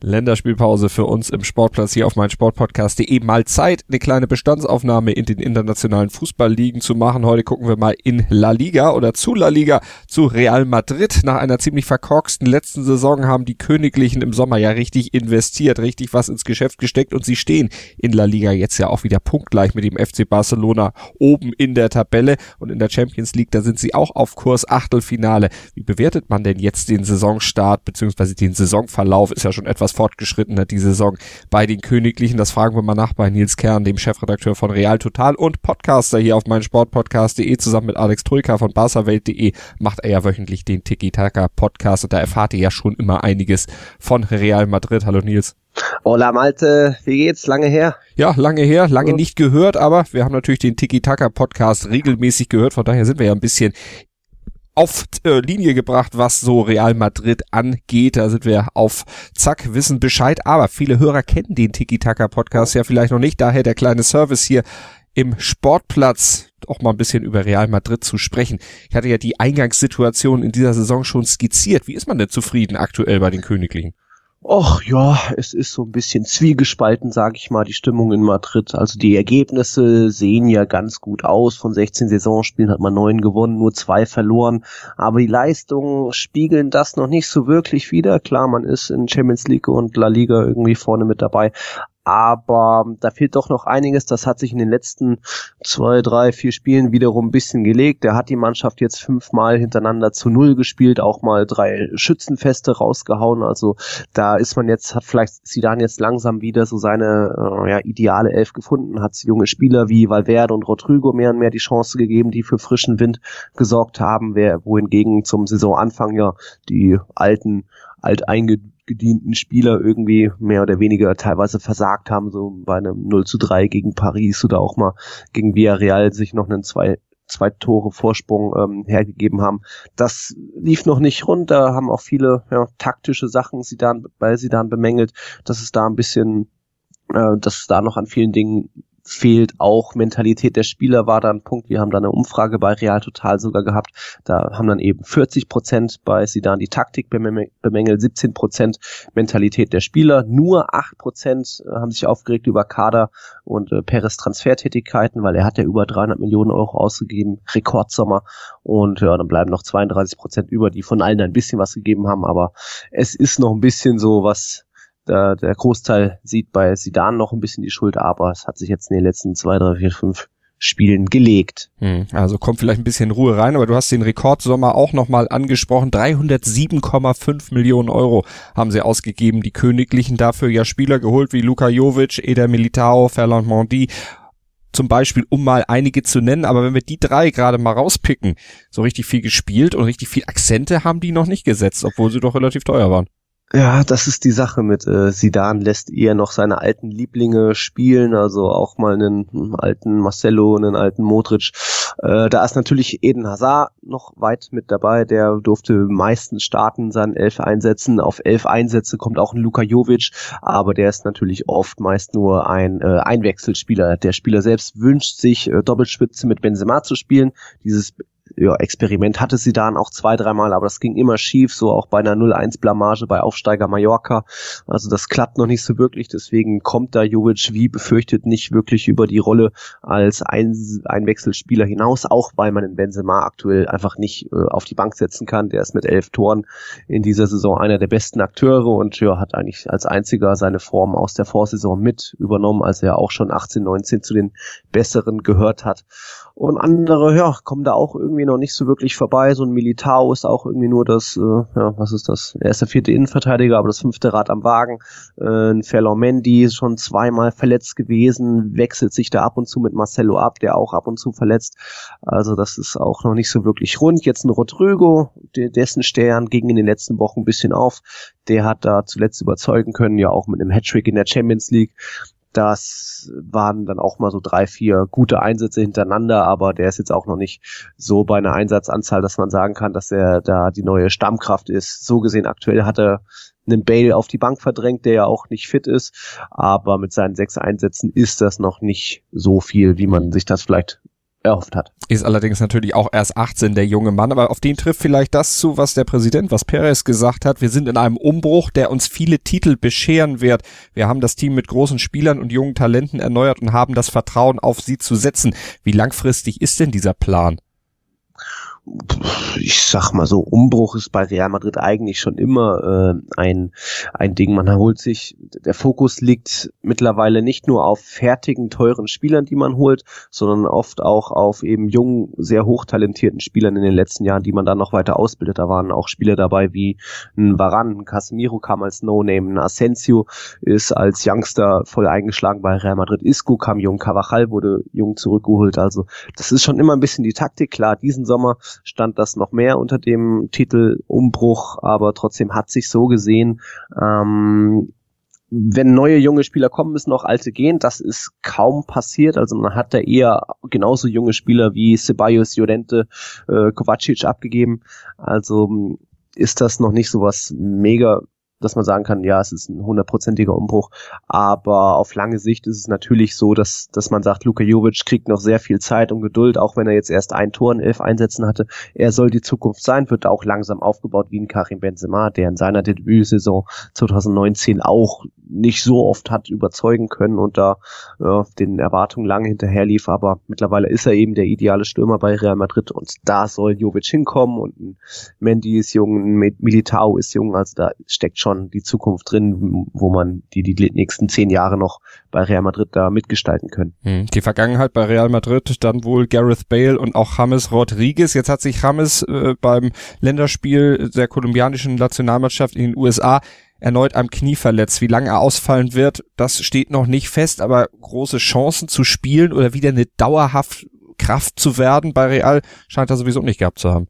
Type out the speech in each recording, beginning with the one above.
Länderspielpause für uns im Sportplatz hier auf mein Sportpodcast.de. Mal Zeit, eine kleine Bestandsaufnahme in den internationalen Fußballligen zu machen. Heute gucken wir mal in La Liga oder zu La Liga zu Real Madrid. Nach einer ziemlich verkorksten letzten Saison haben die Königlichen im Sommer ja richtig investiert, richtig was ins Geschäft gesteckt und sie stehen in La Liga jetzt ja auch wieder punktgleich mit dem FC Barcelona oben in der Tabelle und in der Champions League, da sind sie auch auf Kurs Achtelfinale. Wie bewertet man denn jetzt den Saisonstart beziehungsweise den Saisonverlauf? Ist ja schon etwas etwas fortgeschrittener die Saison bei den Königlichen. Das fragen wir mal nach bei Nils Kern, dem Chefredakteur von Real Total und Podcaster hier auf meinen Sportpodcast.de zusammen mit Alex Troika von barsawelt.de macht er ja wöchentlich den Tiki-Taka Podcast und da erfahrt ihr ja schon immer einiges von Real Madrid. Hallo Nils. Hola Malte, wie geht's? Lange her? Ja, lange her, lange nicht gehört, aber wir haben natürlich den Tiki-Taka-Podcast regelmäßig gehört, von daher sind wir ja ein bisschen auf äh, Linie gebracht, was so Real Madrid angeht. Da sind wir auf Zack, wissen Bescheid. Aber viele Hörer kennen den Tiki-Taka-Podcast ja vielleicht noch nicht. Daher der kleine Service hier im Sportplatz auch mal ein bisschen über Real Madrid zu sprechen. Ich hatte ja die Eingangssituation in dieser Saison schon skizziert. Wie ist man denn zufrieden aktuell bei den Königlichen? Och ja, es ist so ein bisschen zwiegespalten, sage ich mal, die Stimmung in Madrid. Also die Ergebnisse sehen ja ganz gut aus. Von 16 Saisonspielen hat man neun gewonnen, nur zwei verloren. Aber die Leistungen spiegeln das noch nicht so wirklich wieder. Klar, man ist in Champions League und La Liga irgendwie vorne mit dabei aber da fehlt doch noch einiges. Das hat sich in den letzten zwei, drei, vier Spielen wiederum ein bisschen gelegt. Der hat die Mannschaft jetzt fünfmal hintereinander zu null gespielt, auch mal drei Schützenfeste rausgehauen. Also da ist man jetzt, hat vielleicht Sidan jetzt langsam wieder so seine äh, ja, ideale Elf gefunden, hat junge Spieler wie Valverde und Rodrigo mehr und mehr die Chance gegeben, die für frischen Wind gesorgt haben, wohingegen zum Saisonanfang ja die alten, alteinge gedienten Spieler irgendwie mehr oder weniger teilweise versagt haben, so bei einem 0 zu 3 gegen Paris oder auch mal gegen Villarreal sich noch einen zwei, zwei Tore Vorsprung ähm, hergegeben haben. Das lief noch nicht rund, da haben auch viele ja, taktische Sachen sie dann, bei sie dann bemängelt, dass es da ein bisschen äh, dass es da noch an vielen Dingen fehlt auch Mentalität der Spieler war da ein Punkt. Wir haben da eine Umfrage bei Real Total sogar gehabt. Da haben dann eben 40 Prozent bei Sidan die Taktik bemängelt, 17 Prozent Mentalität der Spieler. Nur 8 Prozent äh, haben sich aufgeregt über Kader und äh, Peres Transfertätigkeiten, weil er hat ja über 300 Millionen Euro ausgegeben, Rekordsommer. Und ja, dann bleiben noch 32 Prozent über, die von allen ein bisschen was gegeben haben. Aber es ist noch ein bisschen so, was der, der Großteil sieht bei Sidan noch ein bisschen die Schuld, aber es hat sich jetzt in den letzten zwei, drei, vier, fünf Spielen gelegt. Hm, also kommt vielleicht ein bisschen Ruhe rein, aber du hast den Rekordsommer auch nochmal angesprochen. 307,5 Millionen Euro haben sie ausgegeben, die Königlichen dafür ja Spieler geholt wie Luka Jovic, Eder Militao, Ferland Mondi zum Beispiel, um mal einige zu nennen, aber wenn wir die drei gerade mal rauspicken, so richtig viel gespielt und richtig viel Akzente haben die noch nicht gesetzt, obwohl sie doch relativ teuer waren. Ja, das ist die Sache mit äh, Sidan lässt eher noch seine alten Lieblinge spielen, also auch mal einen alten Marcelo, einen alten Modric. Äh, da ist natürlich Eden Hazard noch weit mit dabei, der durfte meistens starten, seinen elf Einsätzen. Auf elf Einsätze kommt auch ein Luka Jovic, aber der ist natürlich oft meist nur ein äh, Einwechselspieler. Der Spieler selbst wünscht sich äh, Doppelspitze mit Benzema zu spielen. Dieses ja, Experiment hatte sie dann auch zwei, dreimal, aber das ging immer schief, so auch bei einer 0-1-Blamage bei Aufsteiger Mallorca. Also das klappt noch nicht so wirklich, deswegen kommt da Jovic wie befürchtet nicht wirklich über die Rolle als Ein Einwechselspieler hinaus, auch weil man den Benzema aktuell einfach nicht äh, auf die Bank setzen kann. Der ist mit elf Toren in dieser Saison einer der besten Akteure und ja, hat eigentlich als einziger seine Form aus der Vorsaison mit übernommen, als er auch schon 18, 19 zu den besseren gehört hat. Und andere, ja, kommen da auch irgendwie noch nicht so wirklich vorbei. So ein Militao ist auch irgendwie nur das, äh, ja, was ist das? Er ist der vierte Innenverteidiger, aber das fünfte Rad am Wagen. Äh, ein Ferland ist schon zweimal verletzt gewesen, wechselt sich da ab und zu mit Marcelo ab, der auch ab und zu verletzt. Also das ist auch noch nicht so wirklich rund. Jetzt ein Rodrigo, dessen Stern ging in den letzten Wochen ein bisschen auf. Der hat da zuletzt überzeugen können, ja auch mit einem Hattrick in der Champions League. Das waren dann auch mal so drei, vier gute Einsätze hintereinander, aber der ist jetzt auch noch nicht so bei einer Einsatzanzahl, dass man sagen kann, dass er da die neue Stammkraft ist. So gesehen aktuell hat er einen Bale auf die Bank verdrängt, der ja auch nicht fit ist. Aber mit seinen sechs Einsätzen ist das noch nicht so viel, wie man sich das vielleicht erhofft hat. Ist allerdings natürlich auch erst 18 der junge Mann, aber auf den trifft vielleicht das zu, was der Präsident, was Perez gesagt hat. Wir sind in einem Umbruch, der uns viele Titel bescheren wird. Wir haben das Team mit großen Spielern und jungen Talenten erneuert und haben das Vertrauen auf sie zu setzen. Wie langfristig ist denn dieser Plan? Ich sag mal so, Umbruch ist bei Real Madrid eigentlich schon immer äh, ein, ein Ding. Man holt sich, der Fokus liegt mittlerweile nicht nur auf fertigen, teuren Spielern, die man holt, sondern oft auch auf eben jungen, sehr hochtalentierten Spielern in den letzten Jahren, die man dann noch weiter ausbildet. Da waren auch Spieler dabei wie ein Varan, ein Casemiro kam als No-Name, ein Asensio ist als Youngster voll eingeschlagen bei Real Madrid, Isco kam jung, Cavachal wurde jung zurückgeholt. Also das ist schon immer ein bisschen die Taktik. Klar, diesen Sommer stand das noch mehr unter dem Titel Umbruch, aber trotzdem hat sich so gesehen, ähm, wenn neue junge Spieler kommen, müssen auch alte gehen. Das ist kaum passiert. Also man hat da eher genauso junge Spieler wie Ceballos, Llorente, äh, Kovacic abgegeben. Also ist das noch nicht so was mega dass man sagen kann, ja, es ist ein hundertprozentiger Umbruch. Aber auf lange Sicht ist es natürlich so, dass, dass man sagt, Luka Jovic kriegt noch sehr viel Zeit und Geduld, auch wenn er jetzt erst ein Tor in elf Einsätzen hatte. Er soll die Zukunft sein, wird auch langsam aufgebaut wie ein Karim Benzema, der in seiner Debütsaison 2019 auch nicht so oft hat überzeugen können und da ja, den Erwartungen lange hinterherlief, aber mittlerweile ist er eben der ideale Stürmer bei Real Madrid und da soll Jovic hinkommen und ein Mendy ist jung, ein Militao ist jung, also da steckt schon die Zukunft drin, wo man die die nächsten zehn Jahre noch bei Real Madrid da mitgestalten können. Hm, die Vergangenheit bei Real Madrid, dann wohl Gareth Bale und auch James Rodriguez. Jetzt hat sich James äh, beim Länderspiel der kolumbianischen Nationalmannschaft in den USA erneut am Knie verletzt. Wie lange er ausfallen wird, das steht noch nicht fest, aber große Chancen zu spielen oder wieder eine dauerhaft Kraft zu werden bei Real scheint er sowieso nicht gehabt zu haben.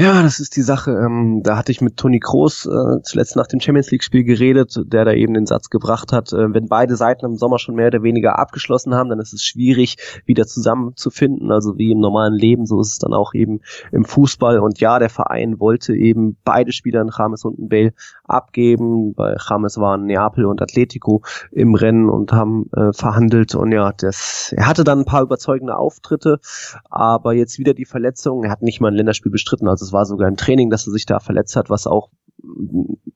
Ja, das ist die Sache. Ähm, da hatte ich mit Toni Kroos äh, zuletzt nach dem Champions League-Spiel geredet, der da eben den Satz gebracht hat, äh, wenn beide Seiten im Sommer schon mehr oder weniger abgeschlossen haben, dann ist es schwierig, wieder zusammenzufinden. Also wie im normalen Leben, so ist es dann auch eben im Fußball. Und ja, der Verein wollte eben beide Spieler, in James und in Bale, abgeben. Bei James waren Neapel und Atletico im Rennen und haben äh, verhandelt. Und ja, das, er hatte dann ein paar überzeugende Auftritte, aber jetzt wieder die Verletzung. Er hat nicht mal ein Länderspiel bestritten. Also es war sogar im Training, dass er sich da verletzt hat, was auch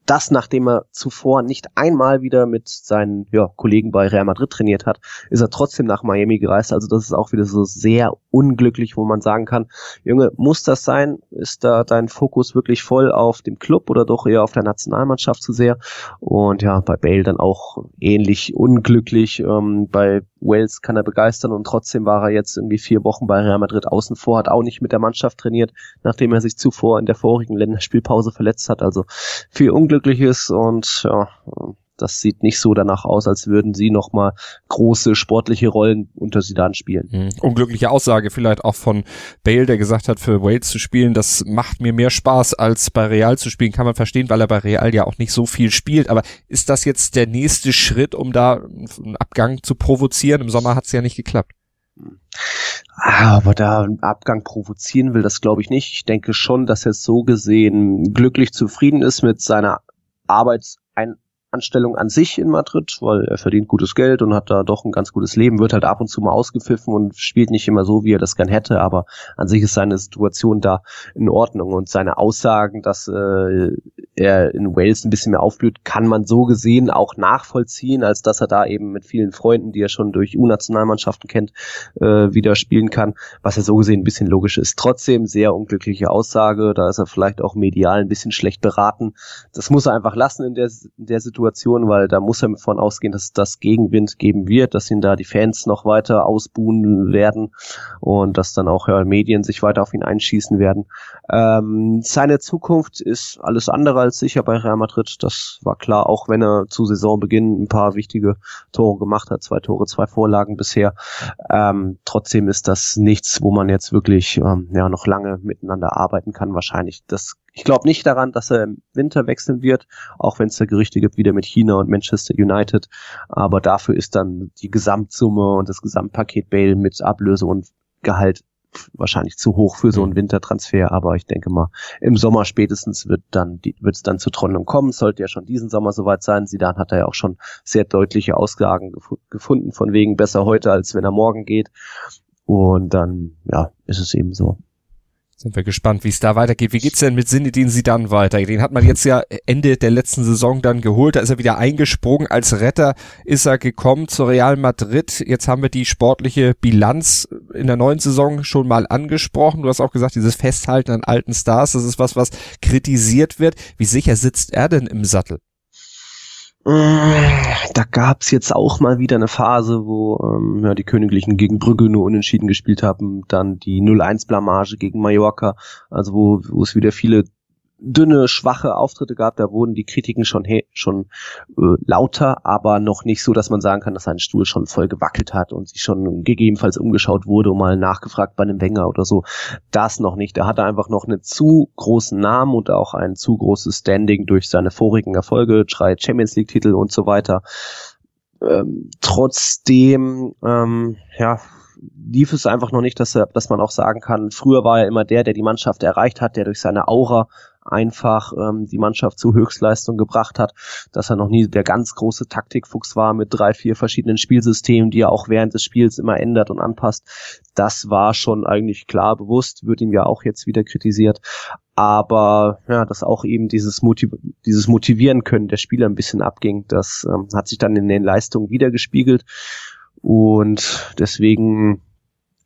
das, nachdem er zuvor nicht einmal wieder mit seinen ja, Kollegen bei Real Madrid trainiert hat, ist er trotzdem nach Miami gereist. Also das ist auch wieder so sehr unglücklich, wo man sagen kann, Junge, muss das sein? Ist da dein Fokus wirklich voll auf dem Club oder doch eher auf der Nationalmannschaft zu sehr? Und ja, bei Bale dann auch ähnlich unglücklich. Ähm, bei Wales kann er begeistern und trotzdem war er jetzt irgendwie vier Wochen bei Real Madrid außen vor, hat auch nicht mit der Mannschaft trainiert, nachdem er sich zuvor in der vorigen Länderspielpause verletzt hat. Also viel Unglückliches und ja, das sieht nicht so danach aus, als würden sie nochmal große sportliche Rollen unter sie dann spielen. Mhm. Unglückliche Aussage vielleicht auch von Bale, der gesagt hat, für Wales zu spielen, das macht mir mehr Spaß als bei Real zu spielen. Kann man verstehen, weil er bei Real ja auch nicht so viel spielt. Aber ist das jetzt der nächste Schritt, um da einen Abgang zu provozieren? Im Sommer hat es ja nicht geklappt. Ah, aber da einen Abgang provozieren will, das glaube ich nicht. Ich denke schon, dass er so gesehen glücklich zufrieden ist mit seiner Arbeitsein Anstellung an sich in Madrid, weil er verdient gutes Geld und hat da doch ein ganz gutes Leben, wird halt ab und zu mal ausgepfiffen und spielt nicht immer so, wie er das gern hätte, aber an sich ist seine Situation da in Ordnung und seine Aussagen, dass äh, er in Wales ein bisschen mehr aufblüht, kann man so gesehen auch nachvollziehen, als dass er da eben mit vielen Freunden, die er schon durch U-Nationalmannschaften kennt, äh, wieder spielen kann, was er so gesehen ein bisschen logisch ist. Trotzdem sehr unglückliche Aussage, da ist er vielleicht auch medial ein bisschen schlecht beraten. Das muss er einfach lassen in der, in der Situation Situation, weil da muss er davon ausgehen, dass es das Gegenwind geben wird, dass ihn da die Fans noch weiter ausbuhen werden und dass dann auch ja, Medien sich weiter auf ihn einschießen werden. Ähm, seine Zukunft ist alles andere als sicher bei Real Madrid. Das war klar, auch wenn er zu Saisonbeginn ein paar wichtige Tore gemacht hat, zwei Tore, zwei Vorlagen bisher. Ähm, trotzdem ist das nichts, wo man jetzt wirklich ähm, ja noch lange miteinander arbeiten kann. Wahrscheinlich das ich glaube nicht daran, dass er im Winter wechseln wird, auch wenn es da Gerüchte gibt, wieder mit China und Manchester United. Aber dafür ist dann die Gesamtsumme und das Gesamtpaket Bale mit Ablöse und Gehalt wahrscheinlich zu hoch für so einen Wintertransfer, aber ich denke mal, im Sommer spätestens wird dann wird es dann zur Trennung kommen. Sollte ja schon diesen Sommer soweit sein. Sidan hat er ja auch schon sehr deutliche Aussagen gef gefunden, von wegen besser heute, als wenn er morgen geht. Und dann, ja, ist es eben so. Sind wir gespannt, wie es da weitergeht. Wie geht's denn mit Sinedin Sidan weiter? Den hat man jetzt ja Ende der letzten Saison dann geholt. Da ist er wieder eingesprungen. Als Retter ist er gekommen zu Real Madrid. Jetzt haben wir die sportliche Bilanz in der neuen Saison schon mal angesprochen. Du hast auch gesagt, dieses Festhalten an alten Stars, das ist was, was kritisiert wird. Wie sicher sitzt er denn im Sattel? Da gab's jetzt auch mal wieder eine Phase, wo ähm, ja, die Königlichen gegen Brügge nur unentschieden gespielt haben, dann die 0-1-Blamage gegen Mallorca, also wo, wo es wieder viele dünne, schwache Auftritte gab, da wurden die Kritiken schon hey, schon äh, lauter, aber noch nicht so, dass man sagen kann, dass sein Stuhl schon voll gewackelt hat und sich schon gegebenenfalls umgeschaut wurde und mal nachgefragt bei einem Wenger oder so. Das noch nicht. Er hatte einfach noch einen zu großen Namen und auch ein zu großes Standing durch seine vorigen Erfolge, drei Champions League Titel und so weiter. Ähm, trotzdem, ähm, ja, lief es einfach noch nicht, dass, er, dass man auch sagen kann, früher war er immer der, der die Mannschaft erreicht hat, der durch seine Aura einfach ähm, die Mannschaft zu Höchstleistung gebracht hat, dass er noch nie der ganz große Taktikfuchs war mit drei, vier verschiedenen Spielsystemen, die er auch während des Spiels immer ändert und anpasst. Das war schon eigentlich klar bewusst, wird ihm ja auch jetzt wieder kritisiert. Aber ja, dass auch eben dieses, Motiv dieses Motivieren können der Spieler ein bisschen abging, das ähm, hat sich dann in den Leistungen wiedergespiegelt. Und deswegen,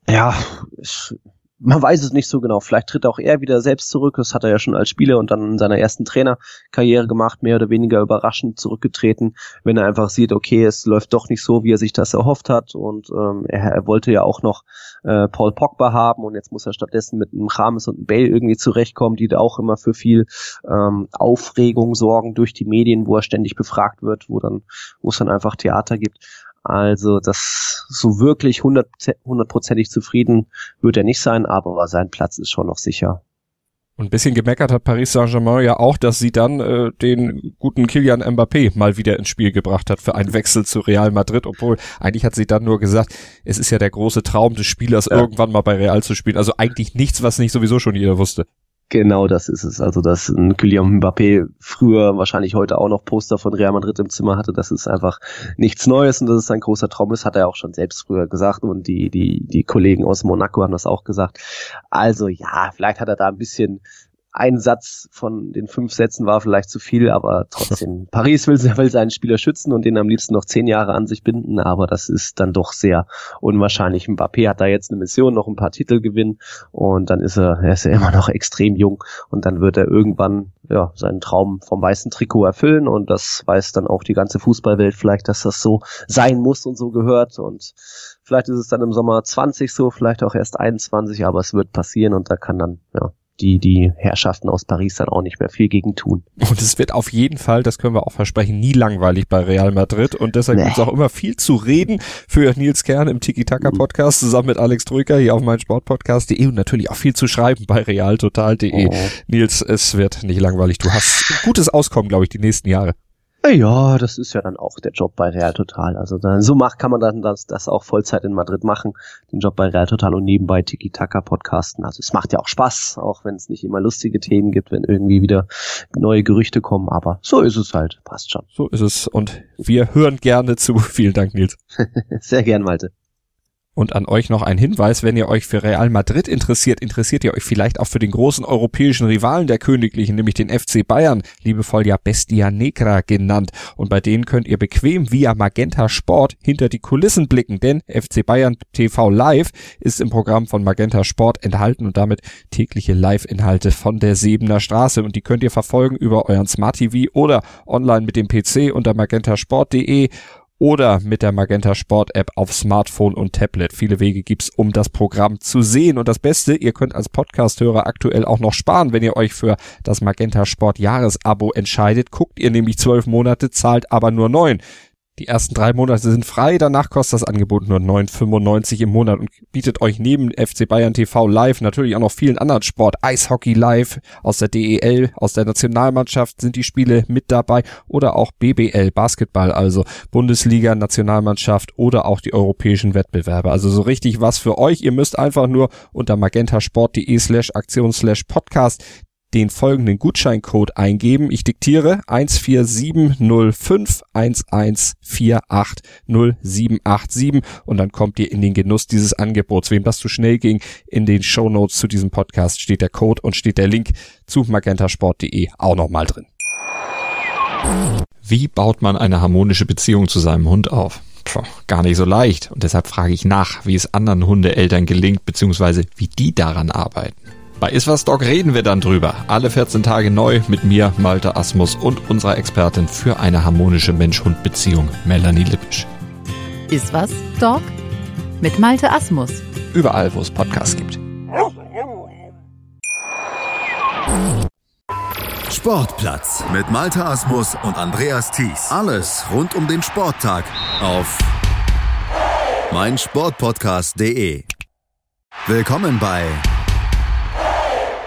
ja, ich, man weiß es nicht so genau. Vielleicht tritt auch er wieder selbst zurück. Das hat er ja schon als Spieler und dann in seiner ersten Trainerkarriere gemacht, mehr oder weniger überraschend zurückgetreten, wenn er einfach sieht, okay, es läuft doch nicht so, wie er sich das erhofft hat. Und ähm, er, er wollte ja auch noch äh, Paul Pogba haben und jetzt muss er stattdessen mit einem Rames und einem Bale irgendwie zurechtkommen, die da auch immer für viel ähm, Aufregung sorgen durch die Medien, wo er ständig befragt wird, wo dann, wo es dann einfach Theater gibt. Also das so wirklich hundertprozentig zufrieden wird er nicht sein, aber sein Platz ist schon noch sicher. Und ein bisschen gemeckert hat Paris Saint-Germain ja auch, dass sie dann äh, den guten Kilian Mbappé mal wieder ins Spiel gebracht hat für einen Wechsel zu Real Madrid, obwohl eigentlich hat sie dann nur gesagt, es ist ja der große Traum des Spielers, ja. irgendwann mal bei Real zu spielen. Also eigentlich nichts, was nicht sowieso schon jeder wusste. Genau das ist es. Also, dass ein Kylian Mbappé früher, wahrscheinlich heute auch noch Poster von Real Madrid im Zimmer hatte, das ist einfach nichts Neues und dass es ein großer Traum ist, hat er auch schon selbst früher gesagt und die, die, die Kollegen aus Monaco haben das auch gesagt. Also ja, vielleicht hat er da ein bisschen ein Satz von den fünf Sätzen war vielleicht zu viel, aber trotzdem, Paris will, will seinen Spieler schützen und den am liebsten noch zehn Jahre an sich binden, aber das ist dann doch sehr unwahrscheinlich. Mbappé hat da jetzt eine Mission, noch ein paar Titel gewinnen und dann ist er, er ist ja immer noch extrem jung und dann wird er irgendwann ja, seinen Traum vom weißen Trikot erfüllen und das weiß dann auch die ganze Fußballwelt vielleicht, dass das so sein muss und so gehört und vielleicht ist es dann im Sommer 20 so, vielleicht auch erst 21, aber es wird passieren und da kann dann, ja, die, die Herrschaften aus Paris dann auch nicht mehr viel gegen tun. Und es wird auf jeden Fall, das können wir auch versprechen, nie langweilig bei Real Madrid und deshalb nee. gibt es auch immer viel zu reden für Nils Kern im Tiki-Taka-Podcast zusammen mit Alex Troika hier auf mein Sportpodcast.de und natürlich auch viel zu schreiben bei realtotal.de. Oh. Nils, es wird nicht langweilig. Du hast gutes Auskommen, glaube ich, die nächsten Jahre. Ja, das ist ja dann auch der Job bei Real Total. Also dann, so macht kann man dann das, das auch Vollzeit in Madrid machen, den Job bei Real Total und nebenbei Tiki Taka podcasten. Also es macht ja auch Spaß, auch wenn es nicht immer lustige Themen gibt, wenn irgendwie wieder neue Gerüchte kommen. Aber so ist es halt, passt schon. So ist es und wir hören gerne zu. Vielen Dank, Nils. Sehr gern, Malte. Und an euch noch ein Hinweis, wenn ihr euch für Real Madrid interessiert, interessiert ihr euch vielleicht auch für den großen europäischen Rivalen der Königlichen, nämlich den FC Bayern, liebevoll ja Bestia Negra genannt. Und bei denen könnt ihr bequem via Magenta Sport hinter die Kulissen blicken, denn FC Bayern TV Live ist im Programm von Magenta Sport enthalten und damit tägliche Live-Inhalte von der Sebener Straße. Und die könnt ihr verfolgen über euren Smart TV oder online mit dem PC unter magentasport.de oder mit der Magenta Sport App auf Smartphone und Tablet. Viele Wege gibt's, um das Programm zu sehen. Und das Beste, ihr könnt als Podcasthörer aktuell auch noch sparen, wenn ihr euch für das Magenta Sport Jahresabo entscheidet. Guckt ihr nämlich zwölf Monate, zahlt aber nur neun. Die ersten drei Monate sind frei, danach kostet das Angebot nur 9,95 im Monat und bietet euch neben FC Bayern TV live natürlich auch noch vielen anderen Sport. Eishockey live aus der DEL, aus der Nationalmannschaft sind die Spiele mit dabei oder auch BBL, Basketball, also Bundesliga, Nationalmannschaft oder auch die europäischen Wettbewerbe. Also so richtig was für euch. Ihr müsst einfach nur unter magentasport.de slash Aktion slash Podcast den folgenden Gutscheincode eingeben. Ich diktiere 1470511480787 und dann kommt ihr in den Genuss dieses Angebots. Wem das zu schnell ging, in den Show Notes zu diesem Podcast steht der Code und steht der Link zu magentasport.de auch nochmal drin. Wie baut man eine harmonische Beziehung zu seinem Hund auf? Puh, gar nicht so leicht. Und deshalb frage ich nach, wie es anderen Hundeeltern gelingt, beziehungsweise wie die daran arbeiten. Bei Iswas Dog reden wir dann drüber. Alle 14 Tage neu mit mir, Malte Asmus und unserer Expertin für eine harmonische Mensch-Hund-Beziehung, Melanie Lippisch. Iswas Dog mit Malte Asmus. Überall, wo es Podcasts gibt. Sportplatz mit Malte Asmus und Andreas Thies. Alles rund um den Sporttag auf meinsportpodcast.de. Willkommen bei